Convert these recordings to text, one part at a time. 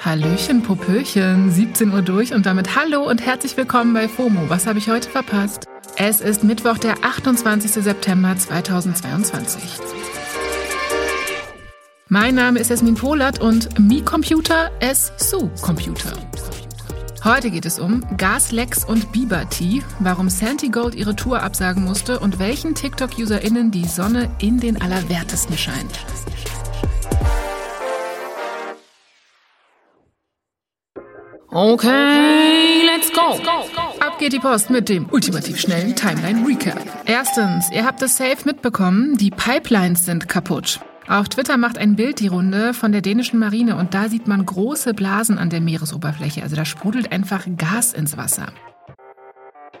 Hallöchen, Popöchen, 17 Uhr durch und damit hallo und herzlich willkommen bei FOMO. Was habe ich heute verpasst? Es ist Mittwoch, der 28. September 2022. Mein Name ist Esmin Polat und Mi Computer es Su Computer. Heute geht es um Gaslecks und Biber Tea, warum Santi Gold ihre Tour absagen musste und welchen TikTok-UserInnen die Sonne in den Allerwertesten scheint. Okay, let's go. Ab geht die Post mit dem ultimativ schnellen Timeline Recap. Erstens, ihr habt es safe mitbekommen, die Pipelines sind kaputt. Auf Twitter macht ein Bild die Runde von der dänischen Marine und da sieht man große Blasen an der Meeresoberfläche. Also da sprudelt einfach Gas ins Wasser.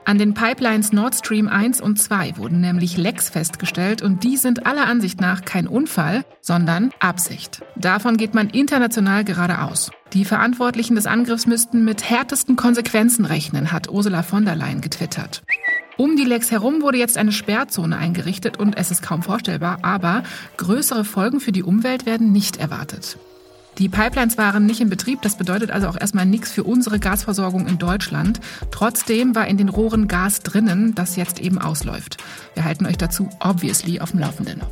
An den Pipelines Nord Stream 1 und 2 wurden nämlich Lecks festgestellt und die sind aller Ansicht nach kein Unfall, sondern Absicht. Davon geht man international gerade aus. Die Verantwortlichen des Angriffs müssten mit härtesten Konsequenzen rechnen, hat Ursula von der Leyen getwittert. Um die Lecks herum wurde jetzt eine Sperrzone eingerichtet und es ist kaum vorstellbar, aber größere Folgen für die Umwelt werden nicht erwartet. Die Pipelines waren nicht in Betrieb, das bedeutet also auch erstmal nichts für unsere Gasversorgung in Deutschland. Trotzdem war in den Rohren Gas drinnen, das jetzt eben ausläuft. Wir halten euch dazu obviously auf dem Laufenden.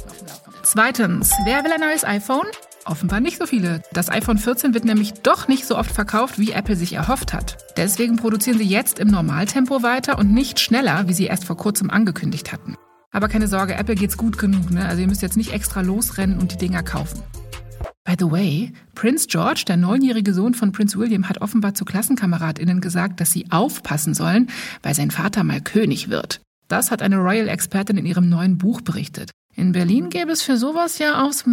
Zweitens, wer will ein neues iPhone? Offenbar nicht so viele. Das iPhone 14 wird nämlich doch nicht so oft verkauft, wie Apple sich erhofft hat. Deswegen produzieren sie jetzt im Normaltempo weiter und nicht schneller, wie sie erst vor kurzem angekündigt hatten. Aber keine Sorge, Apple geht's gut genug, ne? Also ihr müsst jetzt nicht extra losrennen und die Dinger kaufen. By the way, Prince George, der neunjährige Sohn von Prince William, hat offenbar zu KlassenkameradInnen gesagt, dass sie aufpassen sollen, weil sein Vater mal König wird. Das hat eine Royal-Expertin in ihrem neuen Buch berichtet. In Berlin gäbe es für sowas ja aus.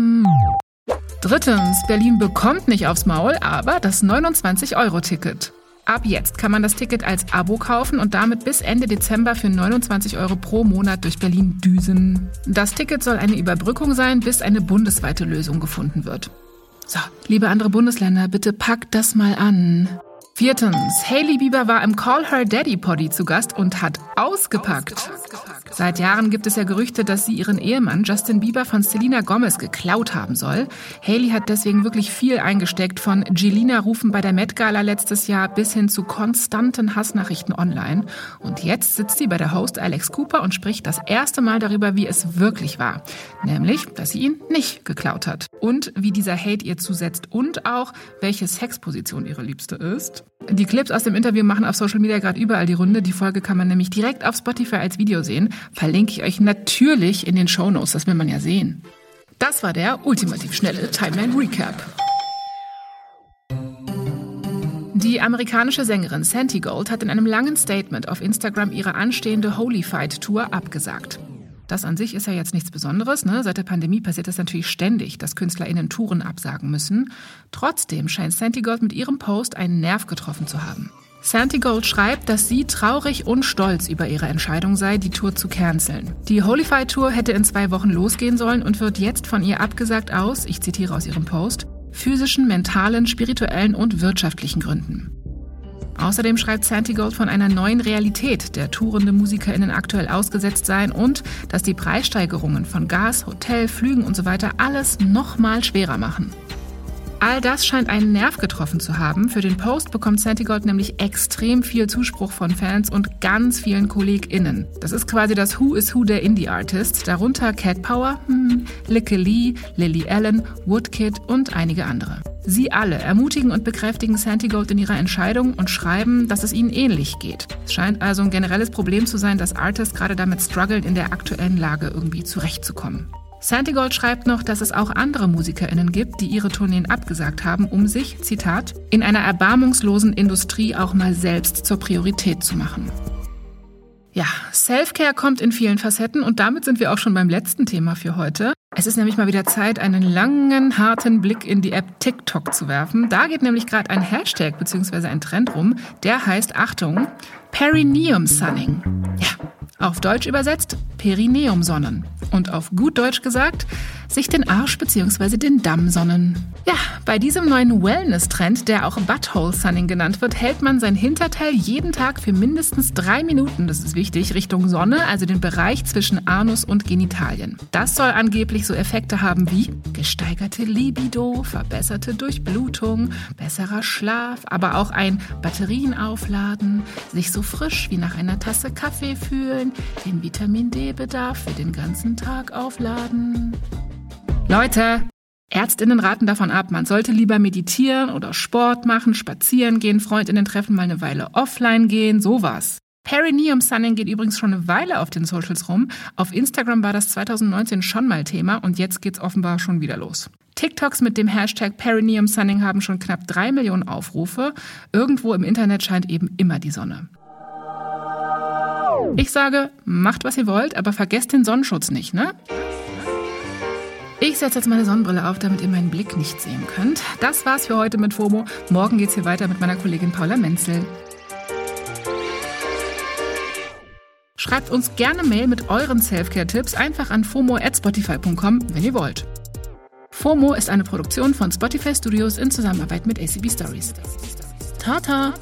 Drittens, Berlin bekommt nicht aufs Maul, aber das 29-Euro-Ticket. Ab jetzt kann man das Ticket als Abo kaufen und damit bis Ende Dezember für 29 Euro pro Monat durch Berlin düsen. Das Ticket soll eine Überbrückung sein, bis eine bundesweite Lösung gefunden wird. So, liebe andere Bundesländer, bitte packt das mal an. Viertens, Hailey Bieber war im Call Her Daddy Poddy zu Gast und hat ausgepackt. Seit Jahren gibt es ja Gerüchte, dass sie ihren Ehemann Justin Bieber von Selena Gomez geklaut haben soll. Haley hat deswegen wirklich viel eingesteckt, von Gelina rufen bei der Met Gala letztes Jahr bis hin zu konstanten Hassnachrichten online. Und jetzt sitzt sie bei der Host Alex Cooper und spricht das erste Mal darüber, wie es wirklich war. Nämlich, dass sie ihn nicht geklaut hat. Und wie dieser Hate ihr zusetzt und auch, welche Sexposition ihre Liebste ist. Die Clips aus dem Interview machen auf Social Media gerade überall die Runde. Die Folge kann man nämlich direkt auf Spotify als Video sehen. Verlinke ich euch natürlich in den Show Notes, das will man ja sehen. Das war der ultimativ schnelle Timeline Recap. Die amerikanische Sängerin Santi Gold hat in einem langen Statement auf Instagram ihre anstehende Holy Fight Tour abgesagt. Das an sich ist ja jetzt nichts Besonderes. Ne? Seit der Pandemie passiert das natürlich ständig, dass KünstlerInnen Touren absagen müssen. Trotzdem scheint Santi Gold mit ihrem Post einen Nerv getroffen zu haben. Santi Gold schreibt, dass sie traurig und stolz über ihre Entscheidung sei, die Tour zu canceln. Die Holify Tour hätte in zwei Wochen losgehen sollen und wird jetzt von ihr abgesagt aus, ich zitiere aus ihrem Post, physischen, mentalen, spirituellen und wirtschaftlichen Gründen. Außerdem schreibt Santi Gold von einer neuen Realität, der tourende MusikerInnen aktuell ausgesetzt seien und dass die Preissteigerungen von Gas, Hotel, Flügen und so weiter alles nochmal schwerer machen. All das scheint einen Nerv getroffen zu haben. Für den Post bekommt Santigold nämlich extrem viel Zuspruch von Fans und ganz vielen KollegInnen. Das ist quasi das Who is Who der Indie-Artists, darunter Cat Power, hm, Licke Lee, Lily Allen, Woodkid und einige andere. Sie alle ermutigen und bekräftigen Santigold in ihrer Entscheidung und schreiben, dass es ihnen ähnlich geht. Es scheint also ein generelles Problem zu sein, dass Artists gerade damit strugglen, in der aktuellen Lage irgendwie zurechtzukommen. Santigold schreibt noch, dass es auch andere MusikerInnen gibt, die ihre Tourneen abgesagt haben, um sich, Zitat, in einer erbarmungslosen Industrie auch mal selbst zur Priorität zu machen. Ja, Selfcare kommt in vielen Facetten und damit sind wir auch schon beim letzten Thema für heute. Es ist nämlich mal wieder Zeit, einen langen, harten Blick in die App TikTok zu werfen. Da geht nämlich gerade ein Hashtag bzw. ein Trend rum, der heißt, Achtung, Perineum Sunning. Ja, Auf Deutsch übersetzt Perineumsonnen. Und auf gut Deutsch gesagt, sich den Arsch bzw. den Damm sonnen. Ja, bei diesem neuen Wellness-Trend, der auch Butthole Sunning genannt wird, hält man sein Hinterteil jeden Tag für mindestens drei Minuten, das ist wichtig, Richtung Sonne, also den Bereich zwischen Anus und Genitalien. Das soll angeblich so Effekte haben wie gesteigerte Libido, verbesserte Durchblutung, besserer Schlaf, aber auch ein Batterienaufladen, sich so frisch wie nach einer Tasse Kaffee fühlen, den Vitamin D-Bedarf für den ganzen Tag aufladen. Leute, Ärztinnen raten davon ab, man sollte lieber meditieren oder Sport machen, spazieren gehen, Freundinnen treffen, mal eine Weile offline gehen, sowas. Perineum Sunning geht übrigens schon eine Weile auf den Socials rum. Auf Instagram war das 2019 schon mal Thema und jetzt geht's offenbar schon wieder los. TikToks mit dem Hashtag Perineum Sunning haben schon knapp drei Millionen Aufrufe. Irgendwo im Internet scheint eben immer die Sonne. Ich sage, macht was ihr wollt, aber vergesst den Sonnenschutz nicht, ne? Ich setze jetzt meine Sonnenbrille auf, damit ihr meinen Blick nicht sehen könnt. Das war's für heute mit FOMO. Morgen geht's hier weiter mit meiner Kollegin Paula Menzel. Schreibt uns gerne Mail mit euren Selfcare-Tipps einfach an fomo@spotify.com, wenn ihr wollt. FOMO ist eine Produktion von Spotify Studios in Zusammenarbeit mit ACB Stories. Tata!